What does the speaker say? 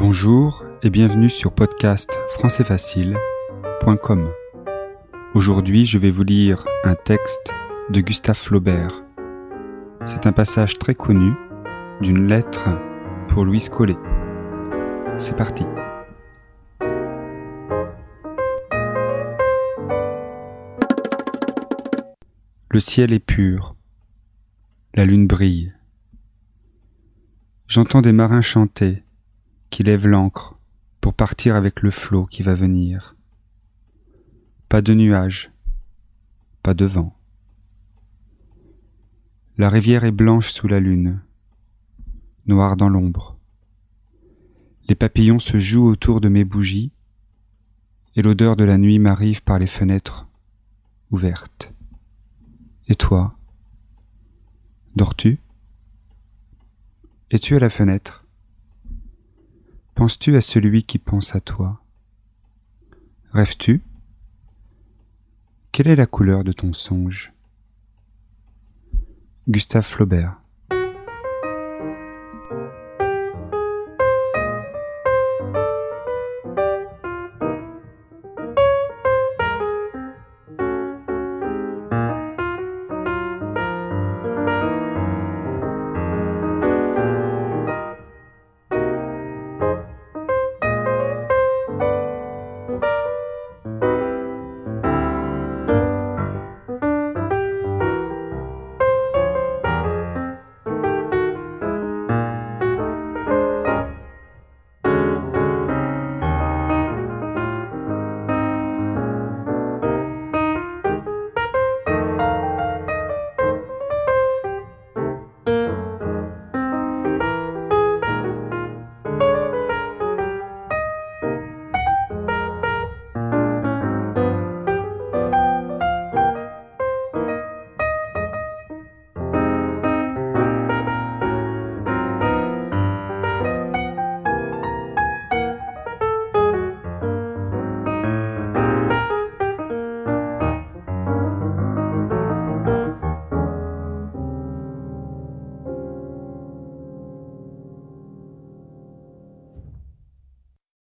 Bonjour et bienvenue sur podcast françaisfacile.com. Aujourd'hui, je vais vous lire un texte de Gustave Flaubert. C'est un passage très connu d'une lettre pour Louise Collet. C'est parti. Le ciel est pur. La lune brille. J'entends des marins chanter qui lèvent l'ancre pour partir avec le flot qui va venir. Pas de nuages, pas de vent. La rivière est blanche sous la lune, noire dans l'ombre. Les papillons se jouent autour de mes bougies, et l'odeur de la nuit m'arrive par les fenêtres ouvertes. Et toi Dors-tu? Es-tu à la fenêtre? Penses-tu à celui qui pense à toi? Rêves-tu? Quelle est la couleur de ton songe? Gustave Flaubert